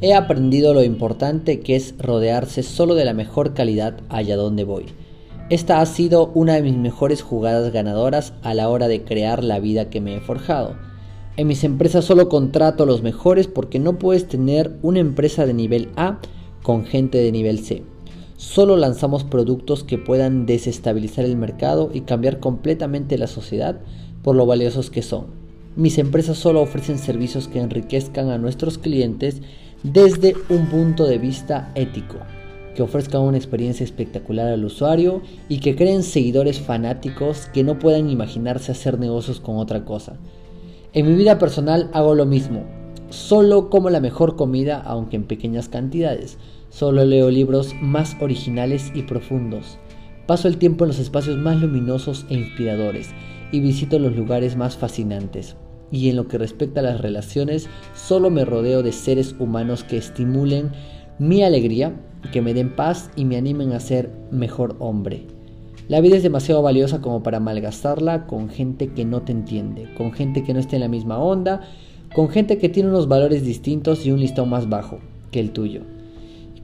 he aprendido lo importante que es rodearse solo de la mejor calidad allá donde voy. Esta ha sido una de mis mejores jugadas ganadoras a la hora de crear la vida que me he forjado. En mis empresas solo contrato a los mejores porque no puedes tener una empresa de nivel A con gente de nivel C. Solo lanzamos productos que puedan desestabilizar el mercado y cambiar completamente la sociedad por lo valiosos que son. Mis empresas solo ofrecen servicios que enriquezcan a nuestros clientes desde un punto de vista ético que ofrezcan una experiencia espectacular al usuario y que creen seguidores fanáticos que no puedan imaginarse hacer negocios con otra cosa. En mi vida personal hago lo mismo. Solo como la mejor comida, aunque en pequeñas cantidades. Solo leo libros más originales y profundos. Paso el tiempo en los espacios más luminosos e inspiradores y visito los lugares más fascinantes. Y en lo que respecta a las relaciones, solo me rodeo de seres humanos que estimulen mi alegría, que me den paz y me animen a ser mejor hombre. La vida es demasiado valiosa como para malgastarla con gente que no te entiende, con gente que no está en la misma onda, con gente que tiene unos valores distintos y un listón más bajo que el tuyo,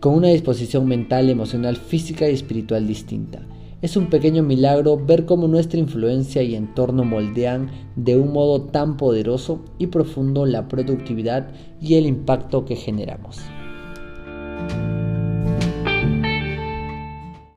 con una disposición mental, emocional, física y espiritual distinta. Es un pequeño milagro ver cómo nuestra influencia y entorno moldean de un modo tan poderoso y profundo la productividad y el impacto que generamos.